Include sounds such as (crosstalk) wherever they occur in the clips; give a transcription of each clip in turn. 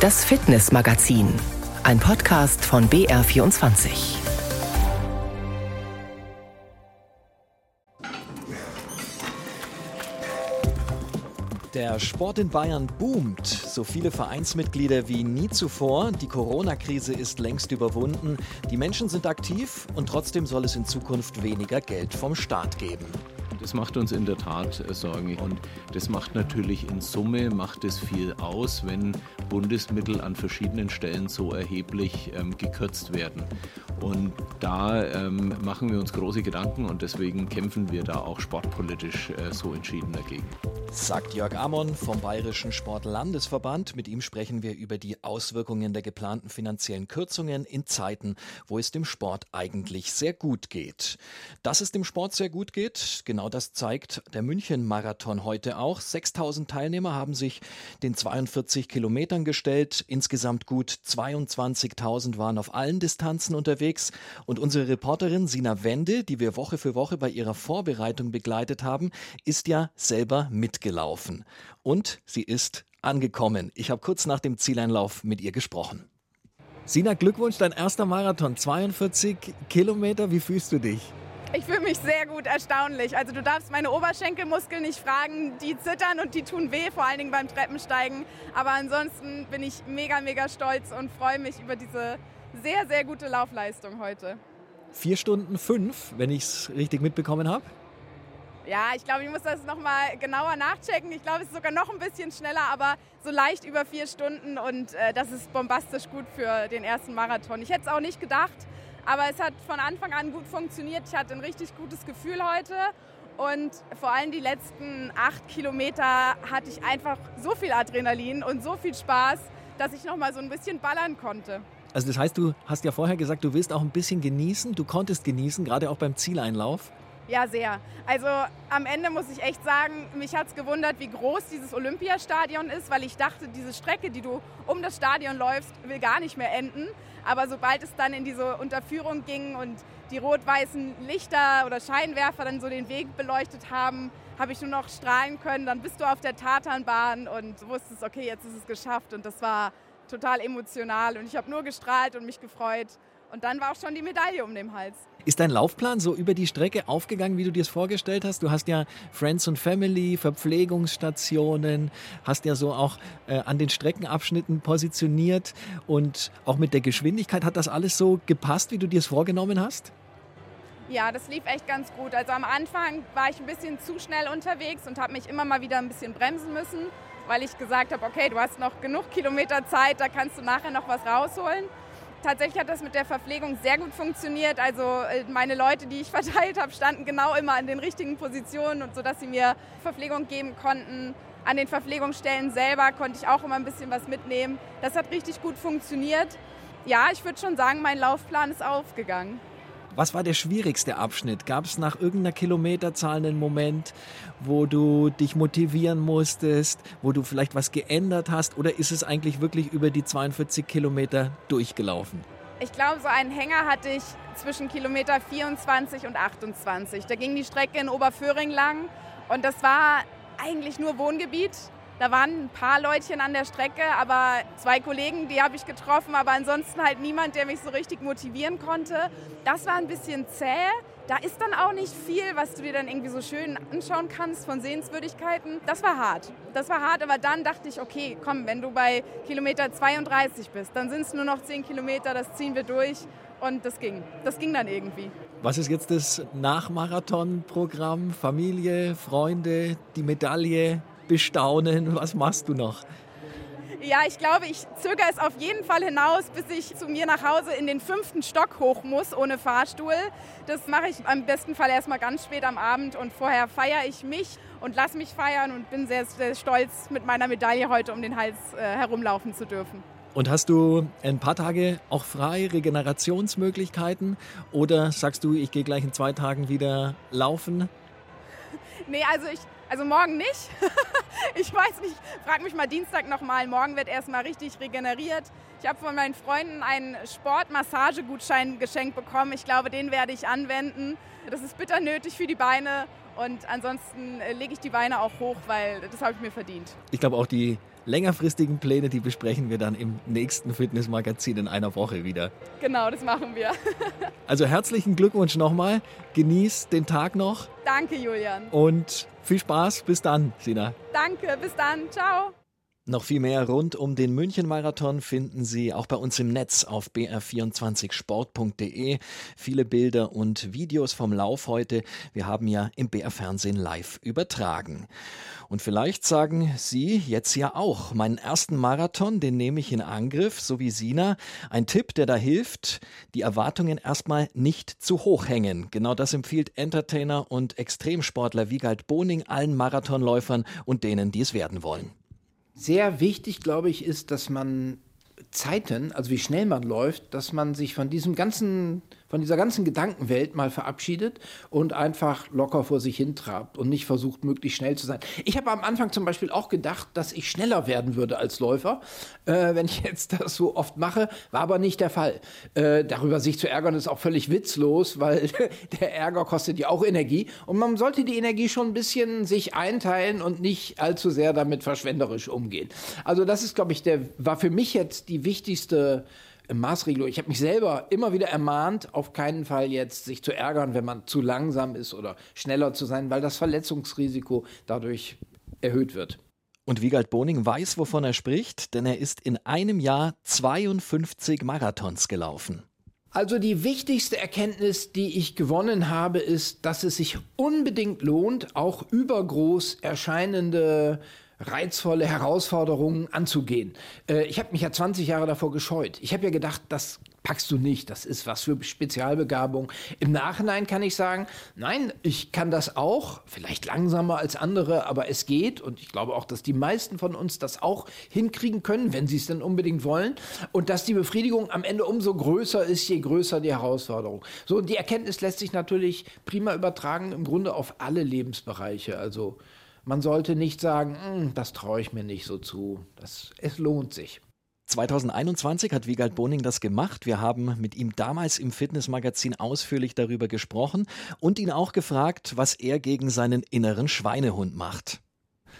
Das Fitnessmagazin, ein Podcast von BR24. Der Sport in Bayern boomt. So viele Vereinsmitglieder wie nie zuvor. Die Corona-Krise ist längst überwunden. Die Menschen sind aktiv und trotzdem soll es in Zukunft weniger Geld vom Staat geben. Das macht uns in der Tat äh, Sorgen und das macht natürlich in Summe macht es viel aus, wenn Bundesmittel an verschiedenen Stellen so erheblich ähm, gekürzt werden. Und da ähm, machen wir uns große Gedanken und deswegen kämpfen wir da auch sportpolitisch äh, so entschieden dagegen. Sagt Jörg Amon vom Bayerischen Sportlandesverband. Mit ihm sprechen wir über die Auswirkungen der geplanten finanziellen Kürzungen in Zeiten, wo es dem Sport eigentlich sehr gut geht. Dass es dem Sport sehr gut geht, genau das zeigt der München-Marathon heute auch. 6000 Teilnehmer haben sich den 42 Kilometern gestellt. Insgesamt gut 22.000 waren auf allen Distanzen unterwegs. Und unsere Reporterin Sina Wende, die wir Woche für Woche bei ihrer Vorbereitung begleitet haben, ist ja selber mit gelaufen. Und sie ist angekommen. Ich habe kurz nach dem Zieleinlauf mit ihr gesprochen. Sina, Glückwunsch, dein erster Marathon, 42 Kilometer. Wie fühlst du dich? Ich fühle mich sehr gut, erstaunlich. Also du darfst meine Oberschenkelmuskeln nicht fragen, die zittern und die tun weh, vor allen Dingen beim Treppensteigen. Aber ansonsten bin ich mega, mega stolz und freue mich über diese sehr, sehr gute Laufleistung heute. Vier Stunden fünf, wenn ich es richtig mitbekommen habe. Ja, ich glaube, ich muss das nochmal genauer nachchecken. Ich glaube, es ist sogar noch ein bisschen schneller, aber so leicht über vier Stunden und äh, das ist bombastisch gut für den ersten Marathon. Ich hätte es auch nicht gedacht, aber es hat von Anfang an gut funktioniert. Ich hatte ein richtig gutes Gefühl heute und vor allem die letzten acht Kilometer hatte ich einfach so viel Adrenalin und so viel Spaß, dass ich nochmal so ein bisschen ballern konnte. Also das heißt, du hast ja vorher gesagt, du willst auch ein bisschen genießen. Du konntest genießen, gerade auch beim Zieleinlauf. Ja, sehr. Also am Ende muss ich echt sagen, mich hat es gewundert, wie groß dieses Olympiastadion ist, weil ich dachte, diese Strecke, die du um das Stadion läufst, will gar nicht mehr enden. Aber sobald es dann in diese Unterführung ging und die rot-weißen Lichter oder Scheinwerfer dann so den Weg beleuchtet haben, habe ich nur noch strahlen können. Dann bist du auf der Tatanbahn und wusstest, okay, jetzt ist es geschafft. Und das war total emotional. Und ich habe nur gestrahlt und mich gefreut. Und dann war auch schon die Medaille um den Hals. Ist dein Laufplan so über die Strecke aufgegangen, wie du dir es vorgestellt hast? Du hast ja Friends und Family, Verpflegungsstationen, hast ja so auch äh, an den Streckenabschnitten positioniert und auch mit der Geschwindigkeit hat das alles so gepasst, wie du dir es vorgenommen hast? Ja, das lief echt ganz gut. Also am Anfang war ich ein bisschen zu schnell unterwegs und habe mich immer mal wieder ein bisschen bremsen müssen, weil ich gesagt habe, okay, du hast noch genug Kilometer Zeit, da kannst du nachher noch was rausholen. Tatsächlich hat das mit der Verpflegung sehr gut funktioniert. Also äh, meine Leute, die ich (laughs) verteilt habe, standen genau immer an den richtigen Positionen und sodass sie mir Verpflegung geben konnten. An den Verpflegungsstellen selber konnte ich auch immer ein bisschen was mitnehmen. Das hat richtig gut funktioniert. Ja, ich würde schon sagen, mein Laufplan ist aufgegangen. Was war der schwierigste Abschnitt? Gab es nach irgendeiner Kilometerzahl einen Moment, wo du dich motivieren musstest, wo du vielleicht was geändert hast? Oder ist es eigentlich wirklich über die 42 Kilometer durchgelaufen? Ich glaube, so einen Hänger hatte ich zwischen Kilometer 24 und 28. Da ging die Strecke in Oberföhring lang und das war eigentlich nur Wohngebiet. Da waren ein paar Leutchen an der Strecke, aber zwei Kollegen, die habe ich getroffen, aber ansonsten halt niemand, der mich so richtig motivieren konnte. Das war ein bisschen zäh. Da ist dann auch nicht viel, was du dir dann irgendwie so schön anschauen kannst von Sehenswürdigkeiten. Das war hart. Das war hart, aber dann dachte ich, okay, komm, wenn du bei Kilometer 32 bist, dann sind es nur noch 10 Kilometer, das ziehen wir durch. Und das ging. Das ging dann irgendwie. Was ist jetzt das Nachmarathon-Programm? Familie, Freunde, die Medaille? Bestaunen? Was machst du noch? Ja, ich glaube, ich zögere es auf jeden Fall hinaus, bis ich zu mir nach Hause in den fünften Stock hoch muss, ohne Fahrstuhl. Das mache ich am besten Fall erstmal ganz spät am Abend und vorher feiere ich mich und lasse mich feiern und bin sehr, sehr stolz, mit meiner Medaille heute um den Hals äh, herumlaufen zu dürfen. Und hast du ein paar Tage auch frei, Regenerationsmöglichkeiten? Oder sagst du, ich gehe gleich in zwei Tagen wieder laufen? Nee, also ich also morgen nicht. (laughs) ich weiß nicht, frag mich mal Dienstag nochmal. Morgen wird erstmal richtig regeneriert. Ich habe von meinen Freunden einen Sportmassagegutschein geschenkt bekommen. Ich glaube, den werde ich anwenden. Das ist bitter nötig für die Beine. Und ansonsten äh, lege ich die Beine auch hoch, weil das habe ich mir verdient. Ich glaube auch die längerfristigen Pläne, die besprechen wir dann im nächsten Fitnessmagazin in einer Woche wieder. Genau, das machen wir. (laughs) also herzlichen Glückwunsch nochmal. Genieß den Tag noch. Danke, Julian. Und viel Spaß. Bis dann, Sina. Danke, bis dann. Ciao. Noch viel mehr rund um den München-Marathon finden Sie auch bei uns im Netz auf br24sport.de. Viele Bilder und Videos vom Lauf heute. Wir haben ja im BR-Fernsehen live übertragen. Und vielleicht sagen Sie jetzt ja auch, meinen ersten Marathon, den nehme ich in Angriff, so wie Sina. Ein Tipp, der da hilft, die Erwartungen erstmal nicht zu hoch hängen. Genau das empfiehlt Entertainer und Extremsportler Wiegald Boning allen Marathonläufern und denen, die es werden wollen. Sehr wichtig, glaube ich, ist, dass man Zeiten, also wie schnell man läuft, dass man sich von diesem ganzen von dieser ganzen Gedankenwelt mal verabschiedet und einfach locker vor sich hintrabt und nicht versucht, möglichst schnell zu sein. Ich habe am Anfang zum Beispiel auch gedacht, dass ich schneller werden würde als Läufer, äh, wenn ich jetzt (laughs) das so oft mache, war aber nicht der Fall. Äh, darüber sich zu ärgern ist auch völlig witzlos, weil (laughs) der Ärger kostet ja auch Energie und man sollte die Energie schon ein bisschen sich einteilen und nicht allzu sehr damit verschwenderisch umgehen. Also das ist, glaube ich, der war für mich jetzt die wichtigste Maßregelung. Ich habe mich selber immer wieder ermahnt, auf keinen Fall jetzt sich zu ärgern, wenn man zu langsam ist oder schneller zu sein, weil das Verletzungsrisiko dadurch erhöht wird. Und Wiegald Boning weiß, wovon er spricht, denn er ist in einem Jahr 52 Marathons gelaufen. Also die wichtigste Erkenntnis, die ich gewonnen habe, ist, dass es sich unbedingt lohnt, auch übergroß erscheinende reizvolle Herausforderungen anzugehen. Äh, ich habe mich ja 20 Jahre davor gescheut. Ich habe ja gedacht, das packst du nicht, das ist was für Spezialbegabung. Im Nachhinein kann ich sagen, nein, ich kann das auch, vielleicht langsamer als andere, aber es geht und ich glaube auch, dass die meisten von uns das auch hinkriegen können, wenn sie es denn unbedingt wollen und dass die Befriedigung am Ende umso größer ist, je größer die Herausforderung. So, und die Erkenntnis lässt sich natürlich prima übertragen, im Grunde auf alle Lebensbereiche, also man sollte nicht sagen, hm, das traue ich mir nicht so zu. Das, es lohnt sich. 2021 hat Wiegald Boning das gemacht. Wir haben mit ihm damals im Fitnessmagazin ausführlich darüber gesprochen und ihn auch gefragt, was er gegen seinen inneren Schweinehund macht.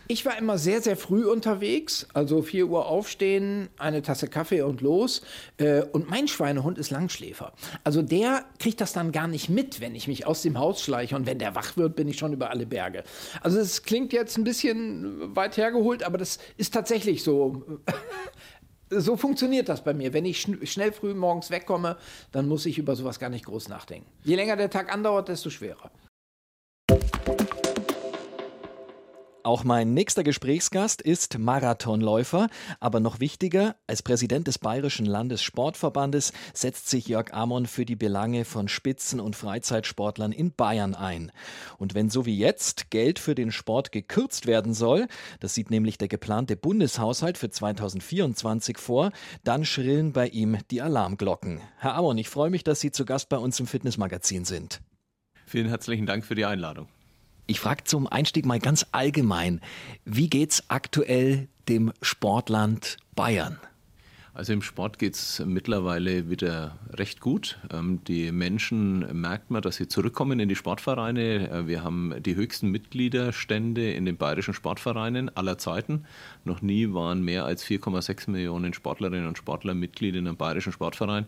Ich war immer sehr, sehr früh unterwegs, also 4 Uhr aufstehen, eine Tasse Kaffee und los. Äh, und mein Schweinehund ist Langschläfer. Also der kriegt das dann gar nicht mit, wenn ich mich aus dem Haus schleiche. Und wenn der wach wird, bin ich schon über alle Berge. Also es klingt jetzt ein bisschen weit hergeholt, aber das ist tatsächlich so. (laughs) so funktioniert das bei mir. Wenn ich schn schnell früh morgens wegkomme, dann muss ich über sowas gar nicht groß nachdenken. Je länger der Tag andauert, desto schwerer. Auch mein nächster Gesprächsgast ist Marathonläufer, aber noch wichtiger, als Präsident des Bayerischen Landessportverbandes setzt sich Jörg Amon für die Belange von Spitzen- und Freizeitsportlern in Bayern ein. Und wenn so wie jetzt Geld für den Sport gekürzt werden soll, das sieht nämlich der geplante Bundeshaushalt für 2024 vor, dann schrillen bei ihm die Alarmglocken. Herr Amon, ich freue mich, dass Sie zu Gast bei uns im Fitnessmagazin sind. Vielen herzlichen Dank für die Einladung. Ich frage zum Einstieg mal ganz allgemein, wie geht's aktuell dem Sportland Bayern? Also im Sport geht es mittlerweile wieder recht gut. Ähm, die Menschen merkt man, dass sie zurückkommen in die Sportvereine. Äh, wir haben die höchsten Mitgliederstände in den bayerischen Sportvereinen aller Zeiten. Noch nie waren mehr als 4,6 Millionen Sportlerinnen und Sportler Mitglied in einem bayerischen Sportverein.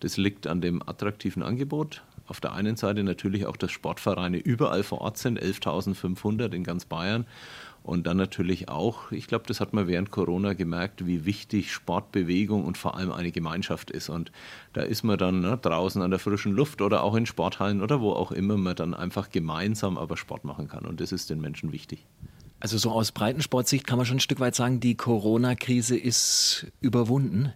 Das liegt an dem attraktiven Angebot. Auf der einen Seite natürlich auch, dass Sportvereine überall vor Ort sind, 11.500 in ganz Bayern. Und dann natürlich auch, ich glaube, das hat man während Corona gemerkt, wie wichtig Sportbewegung und vor allem eine Gemeinschaft ist. Und da ist man dann ne, draußen an der frischen Luft oder auch in Sporthallen oder wo auch immer man dann einfach gemeinsam aber Sport machen kann. Und das ist den Menschen wichtig. Also so aus Breitensportsicht kann man schon ein Stück weit sagen, die Corona-Krise ist überwunden.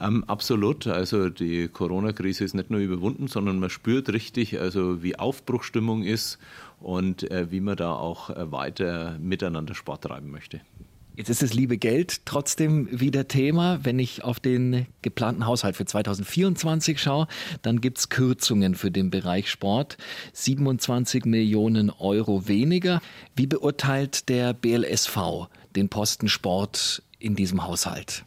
Ähm, absolut. Also die Corona-Krise ist nicht nur überwunden, sondern man spürt richtig, also wie Aufbruchstimmung ist und äh, wie man da auch äh, weiter miteinander Sport treiben möchte. Jetzt ist das liebe Geld trotzdem wieder Thema. Wenn ich auf den geplanten Haushalt für 2024 schaue, dann gibt es Kürzungen für den Bereich Sport. 27 Millionen Euro weniger. Wie beurteilt der BLSV den Posten Sport in diesem Haushalt?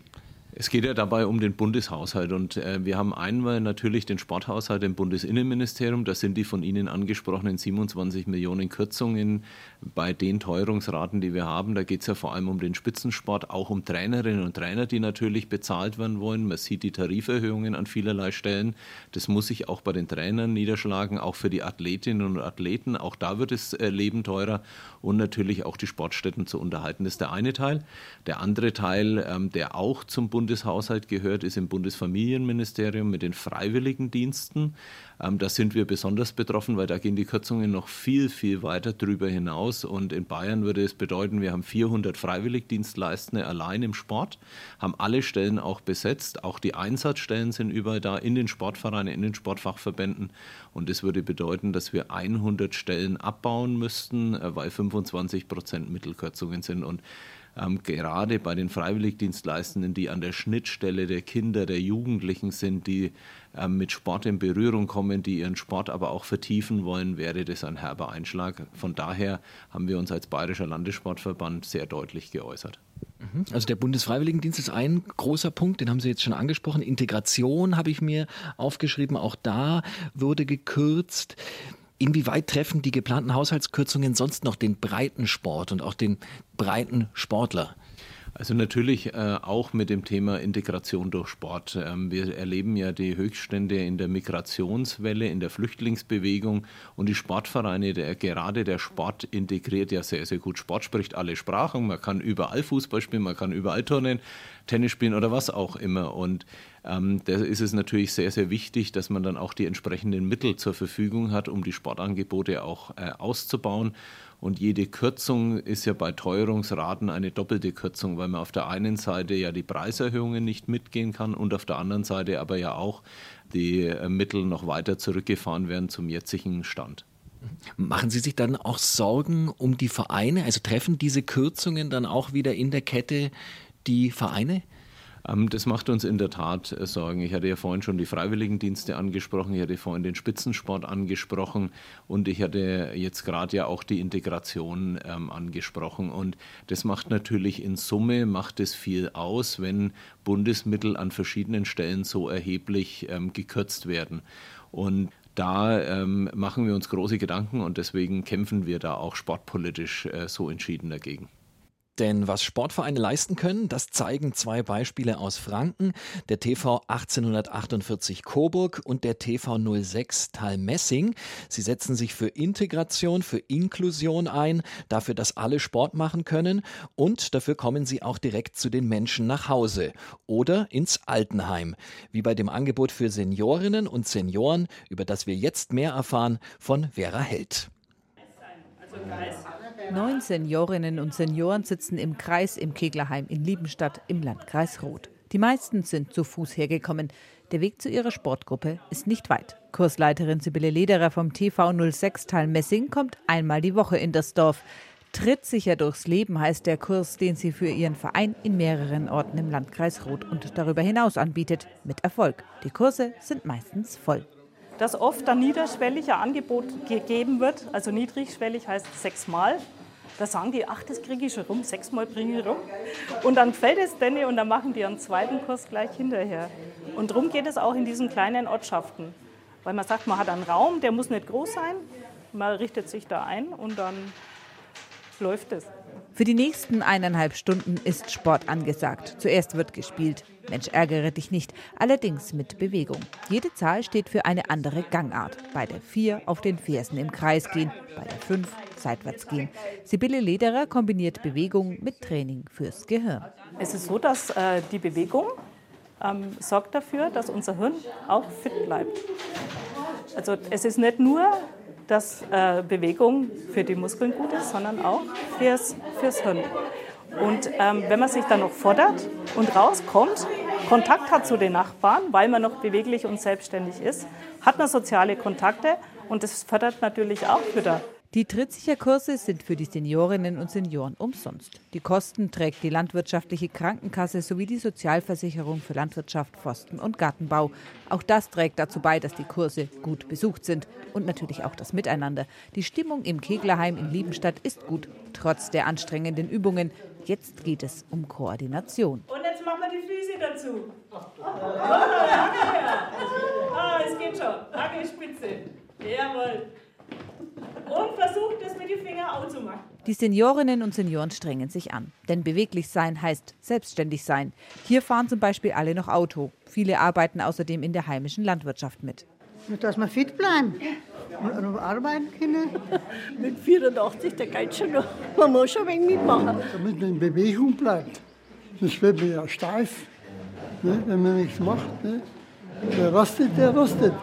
Es geht ja dabei um den Bundeshaushalt und äh, wir haben einmal natürlich den Sporthaushalt im Bundesinnenministerium. Das sind die von Ihnen angesprochenen 27 Millionen Kürzungen bei den Teuerungsraten, die wir haben. Da geht es ja vor allem um den Spitzensport, auch um Trainerinnen und Trainer, die natürlich bezahlt werden wollen. Man sieht die Tariferhöhungen an vielerlei Stellen. Das muss sich auch bei den Trainern niederschlagen, auch für die Athletinnen und Athleten. Auch da wird das äh, Leben teurer und natürlich auch die Sportstätten zu unterhalten. Das ist der eine Teil. Der andere Teil, ähm, der auch zum Bund Bundeshaushalt gehört, ist im Bundesfamilienministerium mit den Freiwilligendiensten. Ähm, da sind wir besonders betroffen, weil da gehen die Kürzungen noch viel, viel weiter drüber hinaus. Und in Bayern würde es bedeuten, wir haben 400 Freiwilligdienstleistende allein im Sport, haben alle Stellen auch besetzt. Auch die Einsatzstellen sind überall da in den Sportvereinen, in den Sportfachverbänden. Und das würde bedeuten, dass wir 100 Stellen abbauen müssten, äh, weil 25 Prozent Mittelkürzungen sind. Und ähm, gerade bei den Freiwilligdienstleistenden, die an der Schnittstelle der Kinder, der Jugendlichen sind, die ähm, mit Sport in Berührung kommen, die ihren Sport aber auch vertiefen wollen, wäre das ein herber Einschlag. Von daher haben wir uns als Bayerischer Landessportverband sehr deutlich geäußert. Mhm. Also der Bundesfreiwilligendienst ist ein großer Punkt, den haben Sie jetzt schon angesprochen. Integration habe ich mir aufgeschrieben, auch da wurde gekürzt. Inwieweit treffen die geplanten Haushaltskürzungen sonst noch den breiten Sport und auch den breiten Sportler? Also natürlich äh, auch mit dem Thema Integration durch Sport. Ähm, wir erleben ja die Höchststände in der Migrationswelle, in der Flüchtlingsbewegung und die Sportvereine, der, gerade der Sport integriert ja sehr, sehr gut. Sport spricht alle Sprachen, man kann überall Fußball spielen, man kann überall turnen, Tennis spielen oder was auch immer. Und ähm, da ist es natürlich sehr, sehr wichtig, dass man dann auch die entsprechenden Mittel zur Verfügung hat, um die Sportangebote auch äh, auszubauen. Und jede Kürzung ist ja bei Teuerungsraten eine doppelte Kürzung, weil man auf der einen Seite ja die Preiserhöhungen nicht mitgehen kann und auf der anderen Seite aber ja auch die äh, Mittel noch weiter zurückgefahren werden zum jetzigen Stand. Machen Sie sich dann auch Sorgen um die Vereine? Also treffen diese Kürzungen dann auch wieder in der Kette die Vereine? Ähm, das macht uns in der Tat äh, Sorgen. Ich hatte ja vorhin schon die Freiwilligendienste angesprochen, ich hatte vorhin den Spitzensport angesprochen und ich hatte jetzt gerade ja auch die Integration ähm, angesprochen. Und das macht natürlich in Summe, macht es viel aus, wenn Bundesmittel an verschiedenen Stellen so erheblich ähm, gekürzt werden. Und da ähm, machen wir uns große Gedanken und deswegen kämpfen wir da auch sportpolitisch äh, so entschieden dagegen. Denn was Sportvereine leisten können, das zeigen zwei Beispiele aus Franken, der TV 1848 Coburg und der TV 06 Talmessing. Sie setzen sich für Integration, für Inklusion ein, dafür, dass alle Sport machen können und dafür kommen sie auch direkt zu den Menschen nach Hause oder ins Altenheim, wie bei dem Angebot für Seniorinnen und Senioren, über das wir jetzt mehr erfahren von Vera Held. Also Neun Seniorinnen und Senioren sitzen im Kreis im Keglerheim in Liebenstadt im Landkreis Roth. Die meisten sind zu Fuß hergekommen. Der Weg zu ihrer Sportgruppe ist nicht weit. Kursleiterin Sibylle Lederer vom TV 06 Teil Messing kommt einmal die Woche in das Dorf. Trittsicher durchs Leben heißt der Kurs, den sie für ihren Verein in mehreren Orten im Landkreis Roth und darüber hinaus anbietet. Mit Erfolg. Die Kurse sind meistens voll dass oft ein niederschwelliger Angebot gegeben wird. Also niedrigschwellig heißt sechsmal. Da sagen die, ach, das kriege ich schon rum, sechsmal bringe ich rum. Und dann fällt es denen und dann machen die einen zweiten Kurs gleich hinterher. Und darum geht es auch in diesen kleinen Ortschaften. Weil man sagt, man hat einen Raum, der muss nicht groß sein. Man richtet sich da ein und dann läuft es. Für die nächsten eineinhalb Stunden ist Sport angesagt. Zuerst wird gespielt. Mensch, ärgere dich nicht. Allerdings mit Bewegung. Jede Zahl steht für eine andere Gangart. Bei der 4 auf den Fersen im Kreis gehen, bei der 5 seitwärts gehen. Sibylle Lederer kombiniert Bewegung mit Training fürs Gehirn. Es ist so, dass äh, die Bewegung ähm, sorgt dafür, dass unser Hirn auch fit bleibt. Also es ist nicht nur dass äh, Bewegung für die Muskeln gut ist, sondern auch fürs, fürs Hirn. Und ähm, wenn man sich dann noch fordert und rauskommt, Kontakt hat zu den Nachbarn, weil man noch beweglich und selbstständig ist, hat man soziale Kontakte und das fördert natürlich auch wieder die Trittsicherkurse sind für die Seniorinnen und Senioren umsonst. Die Kosten trägt die landwirtschaftliche Krankenkasse sowie die Sozialversicherung für Landwirtschaft, Forsten und Gartenbau. Auch das trägt dazu bei, dass die Kurse gut besucht sind und natürlich auch das Miteinander. Die Stimmung im Keglerheim in Liebenstadt ist gut, trotz der anstrengenden Übungen. Jetzt geht es um Koordination. Und jetzt machen wir die Füße dazu. (laughs) Ah, es geht schon. Hackelspitze. Jawohl. Und versucht es mit den Fingern auch zu machen. Die Seniorinnen und Senioren strengen sich an. Denn beweglich sein heißt selbstständig sein. Hier fahren zum Beispiel alle noch Auto. Viele arbeiten außerdem in der heimischen Landwirtschaft mit. Dass wir fit bleiben und arbeiten können. (laughs) Mit 84, der geht schon noch. Man muss schon ein wenig mitmachen. Damit man in Bewegung bleibt. Sonst wird man ja steif, ne, wenn man nichts macht. Ne. Der rostet, der rostet.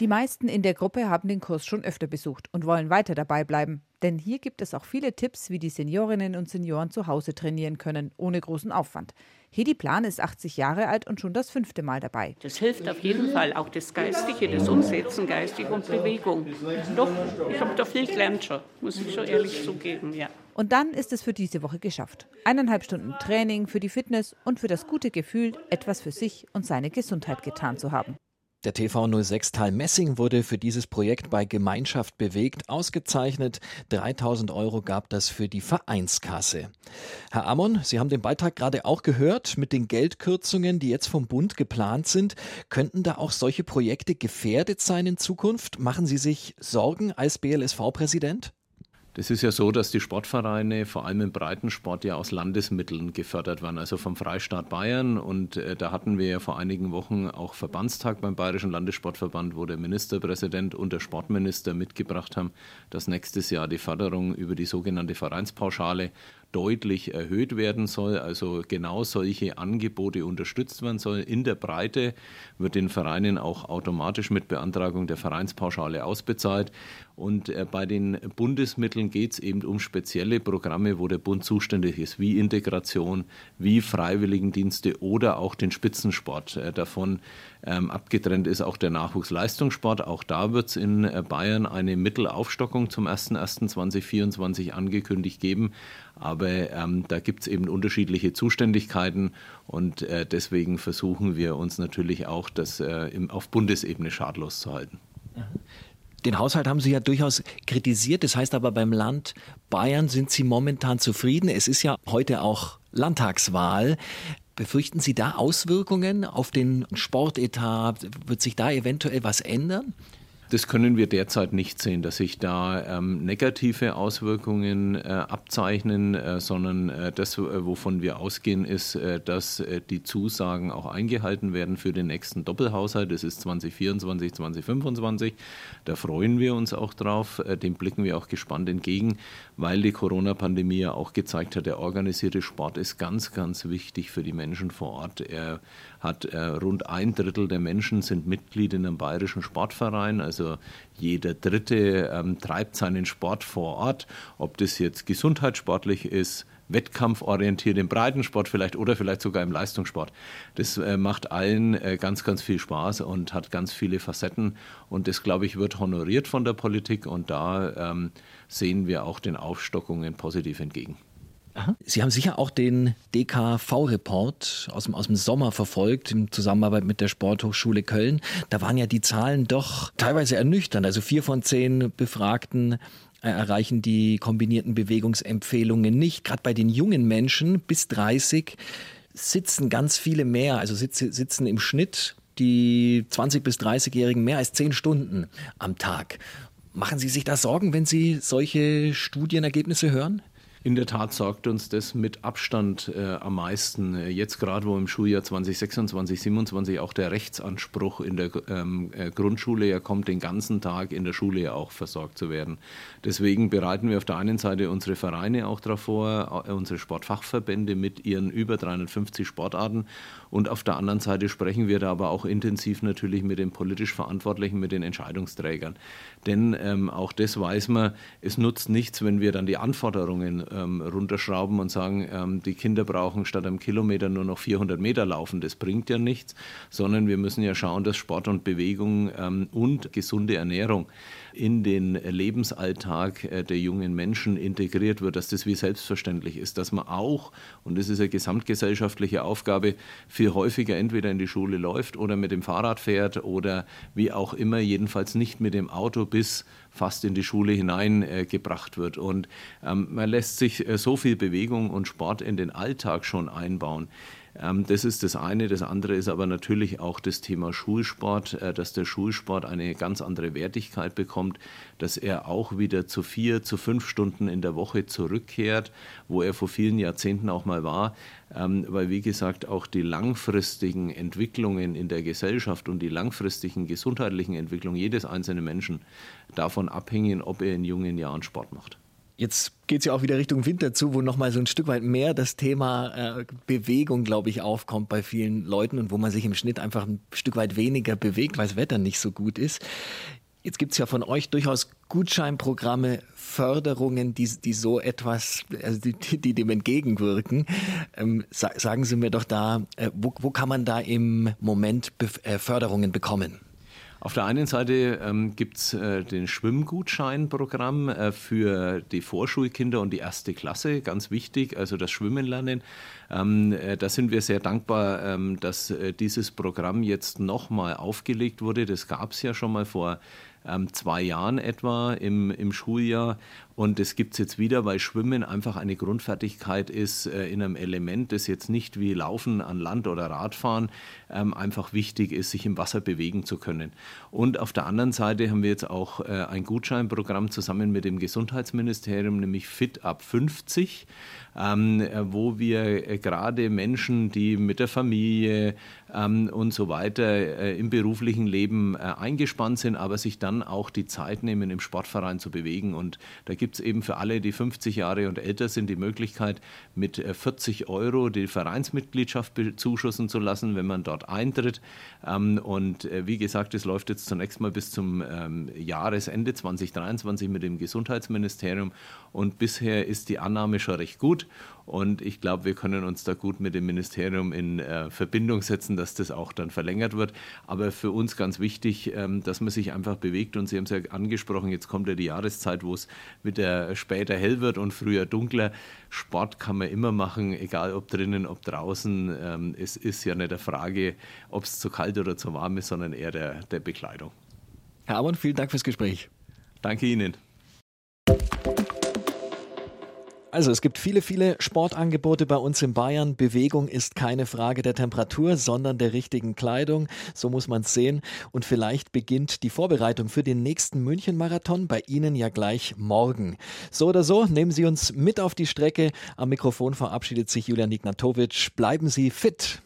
Die meisten in der Gruppe haben den Kurs schon öfter besucht und wollen weiter dabei bleiben. Denn hier gibt es auch viele Tipps, wie die Seniorinnen und Senioren zu Hause trainieren können, ohne großen Aufwand. Hedi Plan ist 80 Jahre alt und schon das fünfte Mal dabei. Das hilft auf jeden Fall, auch das Geistige, das Umsetzen geistig und Bewegung. Doch, ich habe da viel gelernt schon, muss ich schon ehrlich zugeben, ja. Und dann ist es für diese Woche geschafft. Eineinhalb Stunden Training für die Fitness und für das gute Gefühl, etwas für sich und seine Gesundheit getan zu haben. Der TV 06 Teil Messing wurde für dieses Projekt bei Gemeinschaft bewegt ausgezeichnet. 3000 Euro gab das für die Vereinskasse. Herr Ammon, Sie haben den Beitrag gerade auch gehört. Mit den Geldkürzungen, die jetzt vom Bund geplant sind, könnten da auch solche Projekte gefährdet sein in Zukunft? Machen Sie sich Sorgen als BLSV-Präsident? Das ist ja so, dass die Sportvereine vor allem im Breitensport ja aus Landesmitteln gefördert werden, also vom Freistaat Bayern. Und äh, da hatten wir ja vor einigen Wochen auch Verbandstag beim Bayerischen Landessportverband, wo der Ministerpräsident und der Sportminister mitgebracht haben, dass nächstes Jahr die Förderung über die sogenannte Vereinspauschale deutlich erhöht werden soll, also genau solche Angebote unterstützt werden sollen. In der Breite wird den Vereinen auch automatisch mit Beantragung der Vereinspauschale ausbezahlt. Und äh, bei den Bundesmitteln geht es eben um spezielle Programme, wo der Bund zuständig ist, wie Integration, wie Freiwilligendienste oder auch den Spitzensport. Äh, davon ähm, abgetrennt ist auch der Nachwuchsleistungssport. Auch da wird es in äh, Bayern eine Mittelaufstockung zum 01.01.2024 angekündigt geben. Aber ähm, da gibt es eben unterschiedliche Zuständigkeiten und äh, deswegen versuchen wir uns natürlich auch, das äh, im, auf Bundesebene schadlos zu halten. Den Haushalt haben Sie ja durchaus kritisiert. Das heißt aber beim Land Bayern sind Sie momentan zufrieden. Es ist ja heute auch Landtagswahl. Befürchten Sie da Auswirkungen auf den Sportetat? Wird sich da eventuell was ändern? Das können wir derzeit nicht sehen, dass sich da ähm, negative Auswirkungen äh, abzeichnen, äh, sondern äh, das, äh, wovon wir ausgehen, ist, äh, dass äh, die Zusagen auch eingehalten werden für den nächsten Doppelhaushalt. Das ist 2024, 2025. Da freuen wir uns auch drauf. dem blicken wir auch gespannt entgegen, weil die Corona-Pandemie ja auch gezeigt hat, der organisierte Sport ist ganz, ganz wichtig für die Menschen vor Ort. Er hat rund ein Drittel der Menschen sind Mitglied in einem bayerischen Sportverein, also also jeder Dritte ähm, treibt seinen Sport vor Ort, ob das jetzt gesundheitssportlich ist, wettkampforientiert im Breitensport vielleicht oder vielleicht sogar im Leistungssport. Das äh, macht allen äh, ganz, ganz viel Spaß und hat ganz viele Facetten. Und das, glaube ich, wird honoriert von der Politik. Und da ähm, sehen wir auch den Aufstockungen positiv entgegen. Sie haben sicher auch den DKV-Report aus dem, aus dem Sommer verfolgt, in Zusammenarbeit mit der Sporthochschule Köln. Da waren ja die Zahlen doch teilweise ernüchternd. Also vier von zehn Befragten äh, erreichen die kombinierten Bewegungsempfehlungen nicht. Gerade bei den jungen Menschen bis 30 sitzen ganz viele mehr, also sitzen im Schnitt die 20- bis 30-Jährigen mehr als zehn Stunden am Tag. Machen Sie sich da Sorgen, wenn Sie solche Studienergebnisse hören? In der Tat sorgt uns das mit Abstand äh, am meisten. Äh, jetzt gerade, wo im Schuljahr 2026, 27 auch der Rechtsanspruch in der ähm, äh, Grundschule ja kommt, den ganzen Tag in der Schule ja auch versorgt zu werden. Deswegen bereiten wir auf der einen Seite unsere Vereine auch darauf vor, äh, unsere Sportfachverbände mit ihren über 350 Sportarten und auf der anderen Seite sprechen wir da aber auch intensiv natürlich mit den politisch Verantwortlichen, mit den Entscheidungsträgern. Denn ähm, auch das weiß man, es nutzt nichts, wenn wir dann die Anforderungen ähm, runterschrauben und sagen, ähm, die Kinder brauchen statt einem Kilometer nur noch 400 Meter laufen. Das bringt ja nichts, sondern wir müssen ja schauen, dass Sport und Bewegung ähm, und gesunde Ernährung in den Lebensalltag äh, der jungen Menschen integriert wird, dass das wie selbstverständlich ist, dass man auch, und das ist eine gesamtgesellschaftliche Aufgabe, viel häufiger entweder in die Schule läuft oder mit dem Fahrrad fährt oder wie auch immer, jedenfalls nicht mit dem Auto bis fast in die Schule hineingebracht äh, wird. Und ähm, man lässt sich äh, so viel Bewegung und Sport in den Alltag schon einbauen. Ähm, das ist das eine. Das andere ist aber natürlich auch das Thema Schulsport, äh, dass der Schulsport eine ganz andere Wertigkeit bekommt, dass er auch wieder zu vier, zu fünf Stunden in der Woche zurückkehrt, wo er vor vielen Jahrzehnten auch mal war. Ähm, weil, wie gesagt, auch die langfristigen Entwicklungen in der Gesellschaft und die langfristigen gesundheitlichen Entwicklungen jedes einzelnen Menschen davon abhängen, ob er in jungen Jahren Sport macht. Jetzt geht es ja auch wieder Richtung Winter zu, wo nochmal so ein Stück weit mehr das Thema äh, Bewegung, glaube ich, aufkommt bei vielen Leuten und wo man sich im Schnitt einfach ein Stück weit weniger bewegt, weil das Wetter nicht so gut ist. Jetzt gibt es ja von euch durchaus Gutscheinprogramme, Förderungen, die, die so etwas, also die, die dem entgegenwirken. Ähm, sagen Sie mir doch da, äh, wo, wo kann man da im Moment Be äh, Förderungen bekommen? Auf der einen Seite ähm, gibt es äh, den Schwimmgutscheinprogramm äh, für die Vorschulkinder und die erste Klasse, ganz wichtig, also das Schwimmen lernen. Ähm, äh, da sind wir sehr dankbar, ähm, dass äh, dieses Programm jetzt nochmal aufgelegt wurde. Das gab es ja schon mal vor ähm, zwei Jahren etwa im, im Schuljahr. Und das gibt es jetzt wieder, weil Schwimmen einfach eine Grundfertigkeit ist äh, in einem Element, das jetzt nicht wie Laufen an Land oder Radfahren ähm, einfach wichtig ist, sich im Wasser bewegen zu können. Und auf der anderen Seite haben wir jetzt auch äh, ein Gutscheinprogramm zusammen mit dem Gesundheitsministerium, nämlich Fit ab 50 ähm, äh, wo wir äh, gerade Menschen, die mit der Familie ähm, und so weiter äh, im beruflichen Leben eingespannt sind, aber sich dann auch die Zeit nehmen, im Sportverein zu bewegen. Und da gibt es eben für alle, die 50 Jahre und älter sind, die Möglichkeit, mit 40 äh, Euro die Vereinsmitgliedschaft bezuschussen zu lassen, wenn man dort eintritt. Ähm, und äh, wie gesagt, es läuft jetzt zunächst mal bis zum ähm, Jahresende 2023 mit dem Gesundheitsministerium. Und bisher ist die Annahme schon recht gut. Und ich glaube, wir können uns da gut mit dem Ministerium in äh, Verbindung setzen, dass das auch dann verlängert wird. Aber für uns ganz wichtig, ähm, dass man sich einfach bewegt. Und Sie haben es ja angesprochen, jetzt kommt ja die Jahreszeit, wo es wieder später hell wird und früher dunkler. Sport kann man immer machen, egal ob drinnen, ob draußen. Ähm, es ist ja nicht der Frage, ob es zu kalt oder zu warm ist, sondern eher der, der Bekleidung. Herr Amon, vielen Dank fürs Gespräch. Danke Ihnen. Also es gibt viele, viele Sportangebote bei uns in Bayern. Bewegung ist keine Frage der Temperatur, sondern der richtigen Kleidung. So muss man es sehen. Und vielleicht beginnt die Vorbereitung für den nächsten München-Marathon bei Ihnen ja gleich morgen. So oder so, nehmen Sie uns mit auf die Strecke. Am Mikrofon verabschiedet sich Julian Ignatowitsch. Bleiben Sie fit.